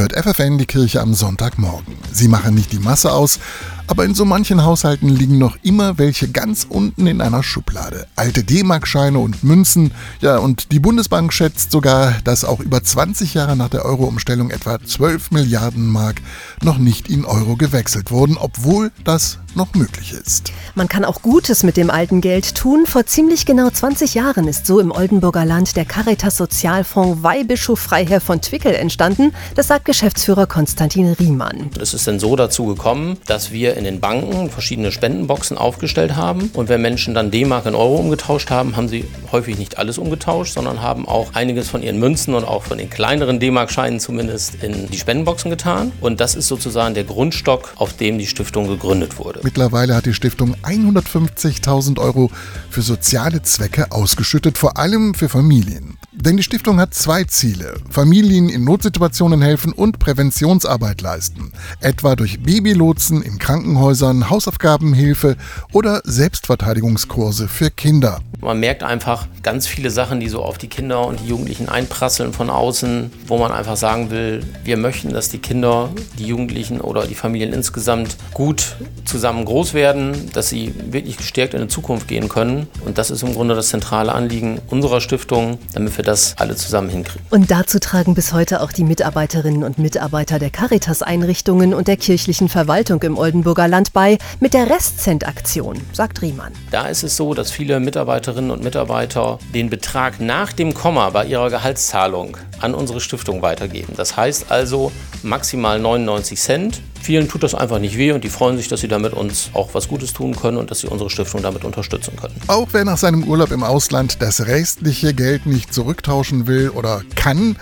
hört FFN die Kirche am Sonntagmorgen. Sie machen nicht die Masse aus, aber in so manchen Haushalten liegen noch immer welche ganz unten in einer Schublade. Alte D-Mark-Scheine und Münzen. Ja, und die Bundesbank schätzt sogar, dass auch über 20 Jahre nach der Euro-Umstellung etwa 12 Milliarden Mark noch nicht in Euro gewechselt wurden, obwohl das noch möglich ist. Man kann auch Gutes mit dem alten Geld tun. Vor ziemlich genau 20 Jahren ist so im Oldenburger Land der Caritas Sozialfonds Weihbischof Freiherr von Twickel entstanden. Das sagt Geschäftsführer Konstantin Riemann. Es ist denn so dazu gekommen, dass wir in den Banken verschiedene Spendenboxen aufgestellt haben. Und wenn Menschen dann D-Mark in Euro umgetauscht haben, haben sie häufig nicht alles umgetauscht, sondern haben auch einiges von ihren Münzen und auch von den kleineren D-Mark-Scheinen zumindest in die Spendenboxen getan. Und das ist sozusagen der Grundstock, auf dem die Stiftung gegründet wurde. Mittlerweile hat die Stiftung 150.000 Euro für soziale Zwecke ausgeschüttet, vor allem für Familien. Denn die Stiftung hat zwei Ziele. Familien in Notsituationen helfen und Präventionsarbeit leisten. Etwa durch Babylotsen in Krankenhäusern, Hausaufgabenhilfe oder Selbstverteidigungskurse für Kinder. Man merkt einfach ganz viele Sachen, die so auf die Kinder und die Jugendlichen einprasseln von außen, wo man einfach sagen will, wir möchten, dass die Kinder, die Jugendlichen oder die Familien insgesamt gut zusammen groß werden, dass sie wirklich gestärkt in die Zukunft gehen können. Und das ist im Grunde das zentrale Anliegen unserer Stiftung, damit wir das alle zusammen hinkriegen. Und dazu tragen bis heute auch die Mitarbeiterinnen und Mitarbeiter der Caritas-Einrichtungen und der kirchlichen Verwaltung im Oldenburger Land bei mit der Restcent-Aktion, sagt Riemann. Da ist es so, dass viele Mitarbeiterinnen und Mitarbeiter den Betrag nach dem Komma bei ihrer Gehaltszahlung an unsere Stiftung weitergeben. Das heißt also maximal 99 Cent. Vielen tut das einfach nicht weh und die freuen sich, dass sie damit uns auch was Gutes tun können und dass sie unsere Stiftung damit unterstützen können. Auch wer nach seinem Urlaub im Ausland das restliche Geld nicht zurücktauschen will oder kann,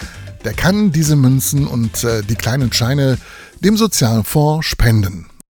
der kann diese Münzen und äh, die kleinen Scheine dem Sozialfonds spenden.